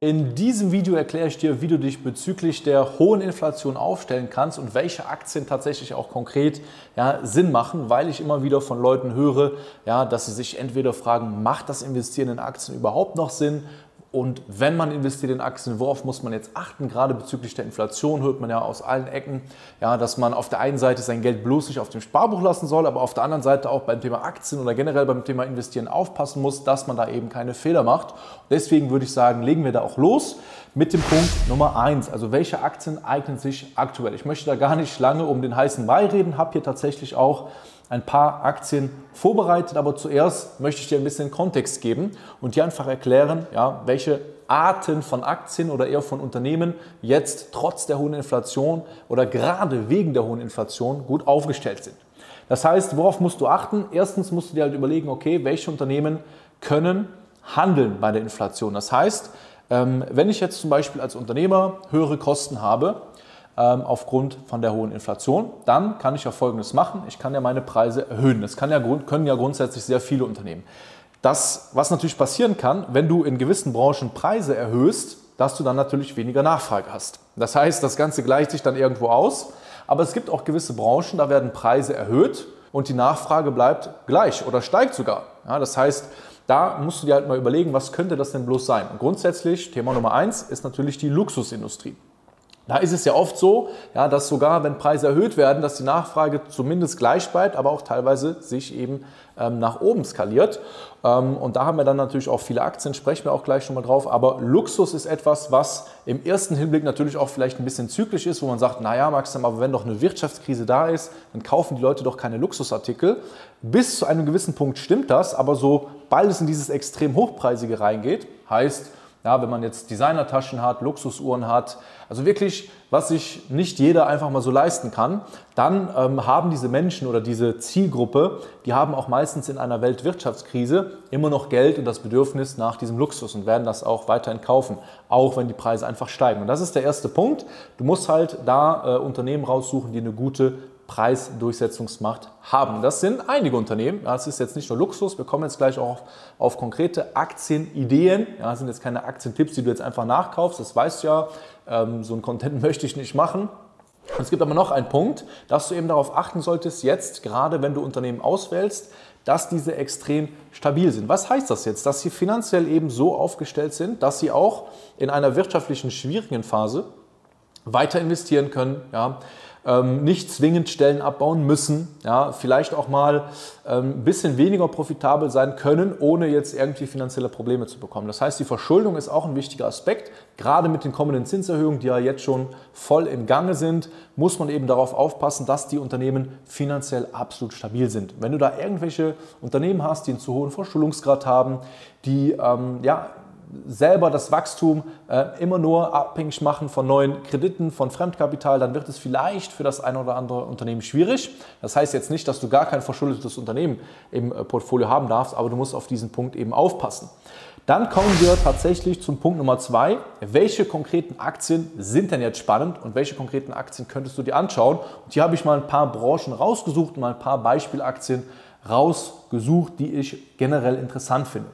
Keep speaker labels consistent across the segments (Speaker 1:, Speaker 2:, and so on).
Speaker 1: In diesem Video erkläre ich dir, wie du dich bezüglich der hohen Inflation aufstellen kannst und welche Aktien tatsächlich auch konkret ja, Sinn machen, weil ich immer wieder von Leuten höre, ja, dass sie sich entweder fragen, macht das Investieren in Aktien überhaupt noch Sinn und wenn man investiert in Aktien, worauf muss man jetzt achten? Gerade bezüglich der Inflation hört man ja aus allen Ecken, ja, dass man auf der einen Seite sein Geld bloß nicht auf dem Sparbuch lassen soll, aber auf der anderen Seite auch beim Thema Aktien oder generell beim Thema Investieren aufpassen muss, dass man da eben keine Fehler macht. deswegen würde ich sagen, legen wir da auch los mit dem Punkt Nummer eins. Also welche Aktien eignen sich aktuell? Ich möchte da gar nicht lange um den heißen Brei reden, habe hier tatsächlich auch ein paar Aktien vorbereitet, aber zuerst möchte ich dir ein bisschen Kontext geben und dir einfach erklären, ja, welche Arten von Aktien oder eher von Unternehmen jetzt trotz der hohen Inflation oder gerade wegen der hohen Inflation gut aufgestellt sind. Das heißt, worauf musst du achten? Erstens musst du dir halt überlegen, okay, welche Unternehmen können handeln bei der Inflation. Das heißt, ähm, wenn ich jetzt zum Beispiel als Unternehmer höhere Kosten habe, aufgrund von der hohen Inflation, dann kann ich ja Folgendes machen. Ich kann ja meine Preise erhöhen. Das kann ja, können ja grundsätzlich sehr viele Unternehmen. Das, was natürlich passieren kann, wenn du in gewissen Branchen Preise erhöhst, dass du dann natürlich weniger Nachfrage hast. Das heißt, das Ganze gleicht sich dann irgendwo aus. Aber es gibt auch gewisse Branchen, da werden Preise erhöht und die Nachfrage bleibt gleich oder steigt sogar. Ja, das heißt, da musst du dir halt mal überlegen, was könnte das denn bloß sein? Und grundsätzlich, Thema Nummer eins ist natürlich die Luxusindustrie. Da ist es ja oft so, ja, dass sogar wenn Preise erhöht werden, dass die Nachfrage zumindest gleich bleibt, aber auch teilweise sich eben ähm, nach oben skaliert. Ähm, und da haben wir dann natürlich auch viele Aktien, sprechen wir auch gleich schon mal drauf. Aber Luxus ist etwas, was im ersten Hinblick natürlich auch vielleicht ein bisschen zyklisch ist, wo man sagt, naja, Maxim, aber wenn doch eine Wirtschaftskrise da ist, dann kaufen die Leute doch keine Luxusartikel. Bis zu einem gewissen Punkt stimmt das, aber sobald es in dieses extrem hochpreisige reingeht, heißt, ja, wenn man jetzt Designertaschen hat, Luxusuhren hat, also wirklich, was sich nicht jeder einfach mal so leisten kann, dann ähm, haben diese Menschen oder diese Zielgruppe, die haben auch meistens in einer Weltwirtschaftskrise immer noch Geld und das Bedürfnis nach diesem Luxus und werden das auch weiterhin kaufen, auch wenn die Preise einfach steigen. Und das ist der erste Punkt. Du musst halt da äh, Unternehmen raussuchen, die eine gute Preisdurchsetzungsmacht haben. Das sind einige Unternehmen. Das ist jetzt nicht nur Luxus. Wir kommen jetzt gleich auch auf, auf konkrete Aktienideen. Ja, das sind jetzt keine Aktientipps, die du jetzt einfach nachkaufst. Das weißt du ja. Ähm, so ein Content möchte ich nicht machen. Es gibt aber noch einen Punkt, dass du eben darauf achten solltest, jetzt gerade wenn du Unternehmen auswählst, dass diese extrem stabil sind. Was heißt das jetzt? Dass sie finanziell eben so aufgestellt sind, dass sie auch in einer wirtschaftlichen schwierigen Phase weiter investieren können, ja, ähm, nicht zwingend Stellen abbauen müssen, ja, vielleicht auch mal ähm, ein bisschen weniger profitabel sein können, ohne jetzt irgendwie finanzielle Probleme zu bekommen. Das heißt, die Verschuldung ist auch ein wichtiger Aspekt. Gerade mit den kommenden Zinserhöhungen, die ja jetzt schon voll im Gange sind, muss man eben darauf aufpassen, dass die Unternehmen finanziell absolut stabil sind. Wenn du da irgendwelche Unternehmen hast, die einen zu hohen Verschuldungsgrad haben, die ähm, ja, selber das Wachstum äh, immer nur abhängig machen von neuen Krediten, von Fremdkapital, dann wird es vielleicht für das eine oder andere Unternehmen schwierig. Das heißt jetzt nicht, dass du gar kein verschuldetes Unternehmen im äh, Portfolio haben darfst, aber du musst auf diesen Punkt eben aufpassen. Dann kommen wir tatsächlich zum Punkt Nummer zwei. Welche konkreten Aktien sind denn jetzt spannend und welche konkreten Aktien könntest du dir anschauen? Und hier habe ich mal ein paar Branchen rausgesucht und mal ein paar Beispielaktien rausgesucht, die ich generell interessant finde.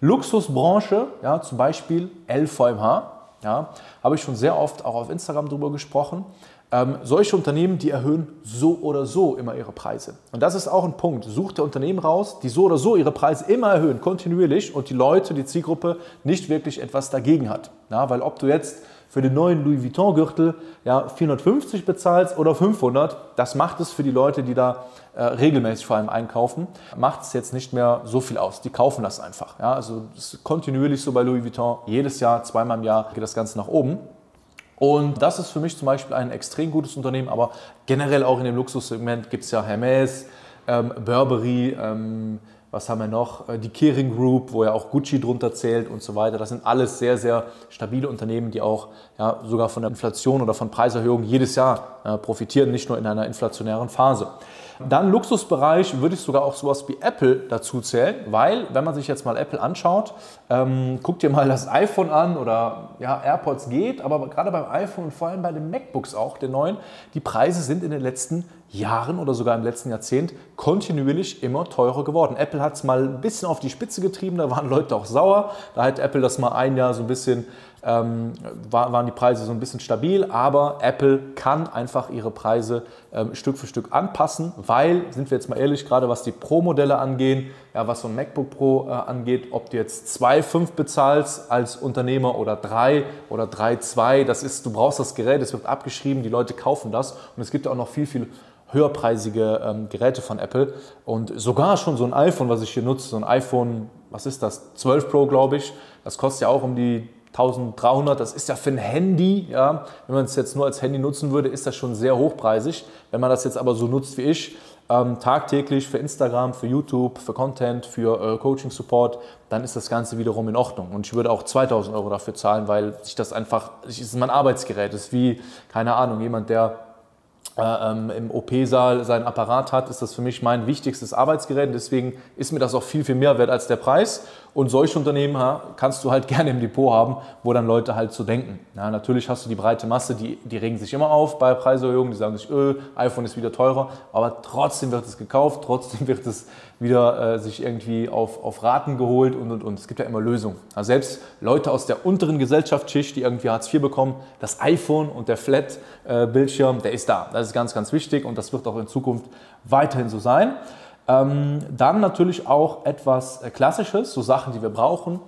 Speaker 1: Luxusbranche, ja, zum Beispiel LVMH, ja, habe ich schon sehr oft auch auf Instagram darüber gesprochen. Ähm, solche Unternehmen, die erhöhen so oder so immer ihre Preise. Und das ist auch ein Punkt. Sucht der Unternehmen raus, die so oder so ihre Preise immer erhöhen, kontinuierlich und die Leute, die Zielgruppe nicht wirklich etwas dagegen hat. Ja, weil ob du jetzt für den neuen Louis Vuitton Gürtel ja, 450 bezahlst oder 500, das macht es für die Leute, die da äh, regelmäßig vor allem einkaufen, macht es jetzt nicht mehr so viel aus. Die kaufen das einfach. Ja? Also das ist kontinuierlich so bei Louis Vuitton. Jedes Jahr, zweimal im Jahr geht das Ganze nach oben. Und das ist für mich zum Beispiel ein extrem gutes Unternehmen, aber generell auch in dem Luxussegment gibt es ja Hermes, ähm, Burberry, ähm, was haben wir noch? Äh, die Kering Group, wo ja auch Gucci drunter zählt und so weiter. Das sind alles sehr, sehr stabile Unternehmen, die auch ja, sogar von der Inflation oder von Preiserhöhungen jedes Jahr äh, profitieren, nicht nur in einer inflationären Phase. Dann Luxusbereich würde ich sogar auch sowas wie Apple dazu zählen, weil wenn man sich jetzt mal Apple anschaut, ähm, guck dir mal das iPhone an oder ja, AirPods geht, aber gerade beim iPhone und vor allem bei den MacBooks auch, den neuen, die Preise sind in den letzten Jahren oder sogar im letzten Jahrzehnt kontinuierlich immer teurer geworden. Apple hat es mal ein bisschen auf die Spitze getrieben, da waren Leute auch sauer. Da hat Apple das mal ein Jahr so ein bisschen ähm, waren die Preise so ein bisschen stabil, aber Apple kann einfach ihre Preise ähm, Stück für Stück anpassen, weil, sind wir jetzt mal ehrlich, gerade was die Pro-Modelle angehen, ja, was so ein MacBook Pro äh, angeht, ob du jetzt 2,5 bezahlst als Unternehmer oder 3 oder 3,2, das ist, du brauchst das Gerät, es wird abgeschrieben, die Leute kaufen das und es gibt auch noch viel, viel höherpreisige ähm, Geräte von Apple. Und sogar schon so ein iPhone, was ich hier nutze, so ein iPhone, was ist das, 12 Pro glaube ich, das kostet ja auch um die 1300, das ist ja für ein Handy, ja, wenn man es jetzt nur als Handy nutzen würde, ist das schon sehr hochpreisig. Wenn man das jetzt aber so nutzt wie ich, ähm, tagtäglich für Instagram, für YouTube, für Content, für äh, Coaching Support, dann ist das Ganze wiederum in Ordnung. Und ich würde auch 2000 Euro dafür zahlen, weil sich das einfach, es ist mein Arbeitsgerät, es ist wie, keine Ahnung, jemand, der ähm, im OP-Saal seinen Apparat hat, ist das für mich mein wichtigstes Arbeitsgerät. Deswegen ist mir das auch viel, viel mehr wert als der Preis. Und solche Unternehmen ha, kannst du halt gerne im Depot haben, wo dann Leute halt so denken. Ja, natürlich hast du die breite Masse, die, die regen sich immer auf bei Preiserhöhungen, die sagen sich, öh, iPhone ist wieder teurer, aber trotzdem wird es gekauft, trotzdem wird es wieder äh, sich irgendwie auf, auf Raten geholt und, und, und. Es gibt ja immer Lösungen. Also selbst Leute aus der unteren Gesellschaftsschicht, die irgendwie Hartz IV bekommen, das iPhone und der Flat-Bildschirm, äh, der ist da. Das ist ganz, ganz wichtig und das wird auch in Zukunft weiterhin so sein. Ähm, dann natürlich auch etwas äh, Klassisches, so Sachen, die wir brauchen.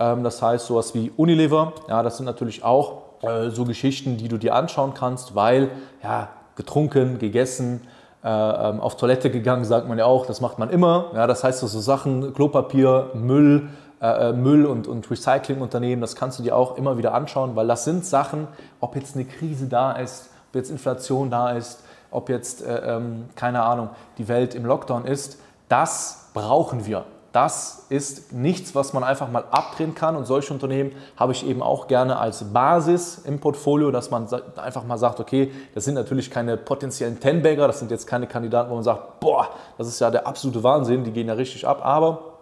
Speaker 1: Ähm, das heißt sowas wie Unilever. Ja, das sind natürlich auch äh, so Geschichten, die du dir anschauen kannst, weil ja, getrunken, gegessen, auf Toilette gegangen, sagt man ja auch, das macht man immer. Ja, das heißt so, so Sachen, Klopapier, Müll, äh, äh, Müll und, und Recyclingunternehmen, das kannst du dir auch immer wieder anschauen, weil das sind Sachen, ob jetzt eine Krise da ist, ob jetzt Inflation da ist, ob jetzt, äh, ähm, keine Ahnung, die Welt im Lockdown ist, das brauchen wir. Das ist nichts, was man einfach mal abdrehen kann. Und solche Unternehmen habe ich eben auch gerne als Basis im Portfolio, dass man einfach mal sagt, okay, das sind natürlich keine potenziellen Ten-Bagger, das sind jetzt keine Kandidaten, wo man sagt, boah, das ist ja der absolute Wahnsinn, die gehen ja richtig ab, aber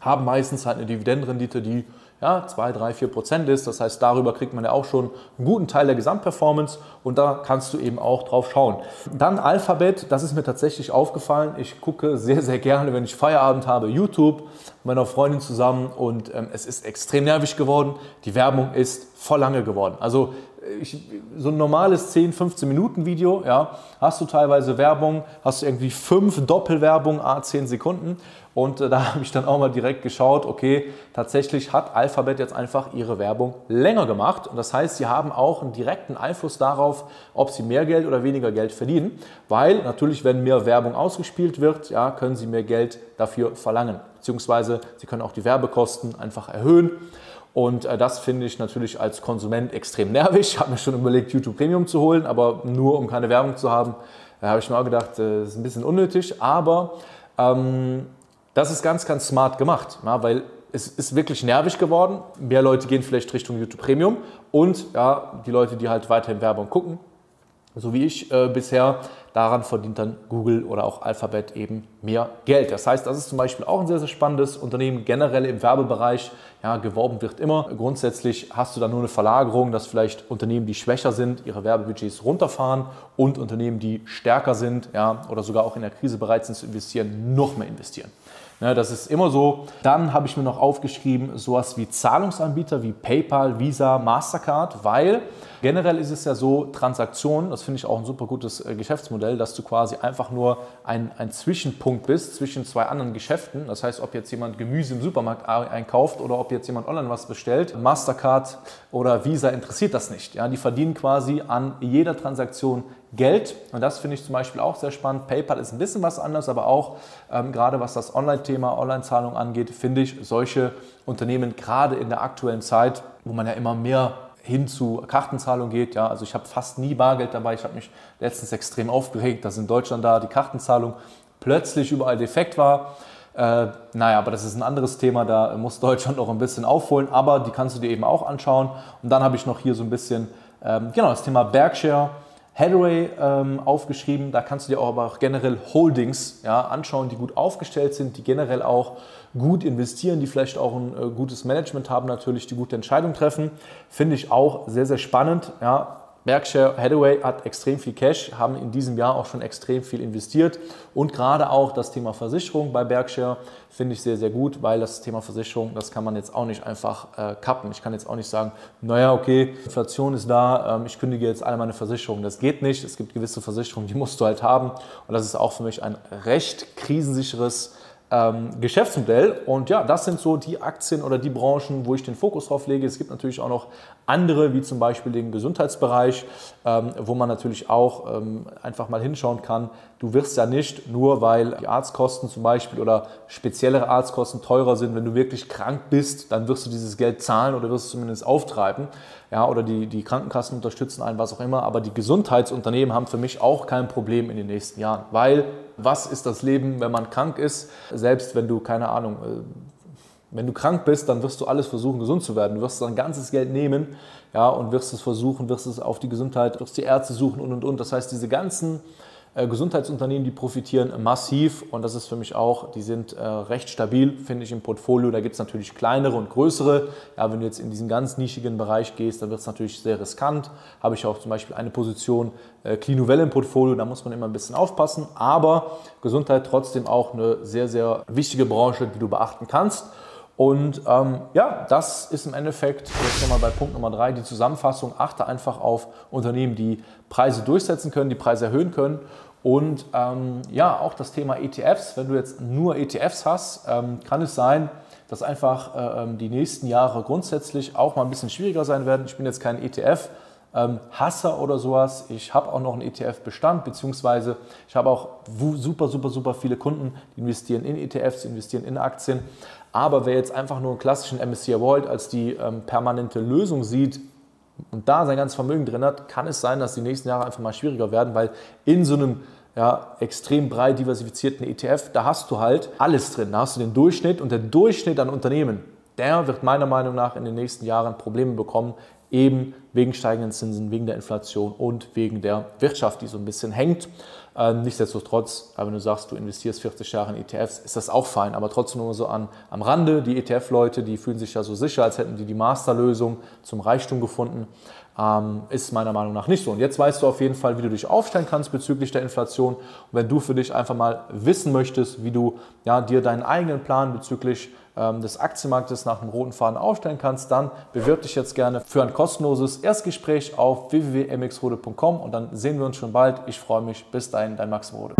Speaker 1: haben meistens halt eine Dividendenrendite, die ja, 2, 3, 4 Prozent ist. Das heißt, darüber kriegt man ja auch schon einen guten Teil der Gesamtperformance und da kannst du eben auch drauf schauen. Dann Alphabet, das ist mir tatsächlich aufgefallen. Ich gucke sehr, sehr gerne, wenn ich Feierabend habe, YouTube mit meiner Freundin zusammen und ähm, es ist extrem nervig geworden. Die Werbung ist voll lange geworden. Also ich, so ein normales 10, 15 Minuten Video, ja, hast du teilweise Werbung, hast du irgendwie fünf Doppelwerbung, a 10 Sekunden und äh, da habe ich dann auch mal direkt geschaut, okay, tatsächlich hat Alphabet jetzt einfach ihre Werbung länger gemacht. Und das heißt, sie haben auch einen direkten Einfluss darauf, ob sie mehr Geld oder weniger Geld verdienen. Weil natürlich, wenn mehr Werbung ausgespielt wird, ja, können sie mehr Geld dafür verlangen. Beziehungsweise sie können auch die Werbekosten einfach erhöhen. Und äh, das finde ich natürlich als Konsument extrem nervig. Ich habe mir schon überlegt, YouTube Premium zu holen, aber nur um keine Werbung zu haben, da habe ich mir auch gedacht, äh, das ist ein bisschen unnötig. Aber ähm, das ist ganz, ganz smart gemacht, ja, weil es ist wirklich nervig geworden. Mehr Leute gehen vielleicht Richtung YouTube Premium und ja, die Leute, die halt weiterhin Werbung gucken, so wie ich äh, bisher, daran verdient dann Google oder auch Alphabet eben mehr Geld. Das heißt, das ist zum Beispiel auch ein sehr, sehr spannendes Unternehmen. Generell im Werbebereich ja, geworben wird immer. Grundsätzlich hast du da nur eine Verlagerung, dass vielleicht Unternehmen, die schwächer sind, ihre Werbebudgets runterfahren und Unternehmen, die stärker sind ja, oder sogar auch in der Krise bereit sind zu investieren, noch mehr investieren. Ne, das ist immer so. Dann habe ich mir noch aufgeschrieben, sowas wie Zahlungsanbieter wie PayPal, Visa, Mastercard, weil generell ist es ja so, Transaktionen, das finde ich auch ein super gutes äh, Geschäftsmodell, dass du quasi einfach nur ein, ein Zwischenpunkt bist zwischen zwei anderen Geschäften. Das heißt, ob jetzt jemand Gemüse im Supermarkt einkauft oder ob jetzt jemand online was bestellt, Mastercard oder Visa interessiert das nicht. Ja, die verdienen quasi an jeder Transaktion Geld. Und das finde ich zum Beispiel auch sehr spannend. PayPal ist ein bisschen was anderes, aber auch ähm, gerade was das Online-Thema, Online-Zahlung angeht, finde ich solche Unternehmen gerade in der aktuellen Zeit, wo man ja immer mehr hin zu Kartenzahlung geht. Ja, also ich habe fast nie Bargeld dabei. Ich habe mich letztens extrem aufgeregt, dass in Deutschland da die Kartenzahlung plötzlich überall defekt war. Äh, naja, aber das ist ein anderes Thema, da muss Deutschland noch ein bisschen aufholen, aber die kannst du dir eben auch anschauen. Und dann habe ich noch hier so ein bisschen, ähm, genau, das Thema Berkshire Hathaway ähm, aufgeschrieben. Da kannst du dir auch aber auch generell Holdings ja, anschauen, die gut aufgestellt sind, die generell auch gut investieren, die vielleicht auch ein äh, gutes Management haben, natürlich die gute Entscheidung treffen. Finde ich auch sehr, sehr spannend. Ja, Berkshire Hathaway hat extrem viel Cash, haben in diesem Jahr auch schon extrem viel investiert und gerade auch das Thema Versicherung bei Berkshire finde ich sehr, sehr gut, weil das Thema Versicherung, das kann man jetzt auch nicht einfach äh, kappen. Ich kann jetzt auch nicht sagen, naja, okay, Inflation ist da, ähm, ich kündige jetzt alle meine Versicherungen. Das geht nicht. Es gibt gewisse Versicherungen, die musst du halt haben und das ist auch für mich ein recht krisensicheres ähm, Geschäftsmodell. Und ja, das sind so die Aktien oder die Branchen, wo ich den Fokus drauf lege. Es gibt natürlich auch noch andere, wie zum Beispiel den Gesundheitsbereich, ähm, wo man natürlich auch ähm, einfach mal hinschauen kann. Du wirst ja nicht nur, weil die Arztkosten zum Beispiel oder speziellere Arztkosten teurer sind, wenn du wirklich krank bist, dann wirst du dieses Geld zahlen oder wirst es zumindest auftreiben. Ja, oder die, die Krankenkassen unterstützen einen, was auch immer. Aber die Gesundheitsunternehmen haben für mich auch kein Problem in den nächsten Jahren, weil was ist das Leben, wenn man krank ist? Selbst wenn du, keine Ahnung, äh, wenn du krank bist, dann wirst du alles versuchen, gesund zu werden. Du wirst dein ganzes Geld nehmen ja, und wirst es versuchen, wirst es auf die Gesundheit, wirst die Ärzte suchen und und und. Das heißt, diese ganzen äh, Gesundheitsunternehmen, die profitieren massiv und das ist für mich auch, die sind äh, recht stabil, finde ich im Portfolio. Da gibt es natürlich kleinere und größere. Ja, wenn du jetzt in diesen ganz nischigen Bereich gehst, dann wird es natürlich sehr riskant. Habe ich auch zum Beispiel eine Position äh, Clinovelle im Portfolio, da muss man immer ein bisschen aufpassen. Aber Gesundheit trotzdem auch eine sehr, sehr wichtige Branche, die du beachten kannst. Und ähm, ja, das ist im Endeffekt jetzt nochmal bei Punkt Nummer drei die Zusammenfassung. Achte einfach auf Unternehmen, die Preise durchsetzen können, die Preise erhöhen können. Und ähm, ja, auch das Thema ETFs. Wenn du jetzt nur ETFs hast, ähm, kann es sein, dass einfach äh, ähm, die nächsten Jahre grundsätzlich auch mal ein bisschen schwieriger sein werden. Ich bin jetzt kein ETF. Ähm, Hasser oder sowas. Ich habe auch noch einen ETF-Bestand, beziehungsweise ich habe auch super, super, super viele Kunden, die investieren in ETFs, investieren in Aktien. Aber wer jetzt einfach nur einen klassischen MSCI World als die ähm, permanente Lösung sieht und da sein ganzes Vermögen drin hat, kann es sein, dass die nächsten Jahre einfach mal schwieriger werden, weil in so einem ja, extrem breit diversifizierten ETF, da hast du halt alles drin. Da hast du den Durchschnitt und der Durchschnitt an Unternehmen, der wird meiner Meinung nach in den nächsten Jahren Probleme bekommen, eben wegen steigenden Zinsen, wegen der Inflation und wegen der Wirtschaft, die so ein bisschen hängt. Ähm, nichtsdestotrotz, wenn du sagst, du investierst 40 Jahre in ETFs, ist das auch fein. Aber trotzdem nur so an, am Rande, die ETF-Leute, die fühlen sich ja so sicher, als hätten die die Masterlösung zum Reichtum gefunden. Ähm, ist meiner Meinung nach nicht so. Und jetzt weißt du auf jeden Fall, wie du dich aufstellen kannst bezüglich der Inflation. Und wenn du für dich einfach mal wissen möchtest, wie du ja, dir deinen eigenen Plan bezüglich ähm, des Aktienmarktes nach einem roten Faden aufstellen kannst, dann bewirb dich jetzt gerne für ein kostenloses Erstgespräch auf www.mxrode.com und dann sehen wir uns schon bald. Ich freue mich. Bis dahin, dein Max Rode.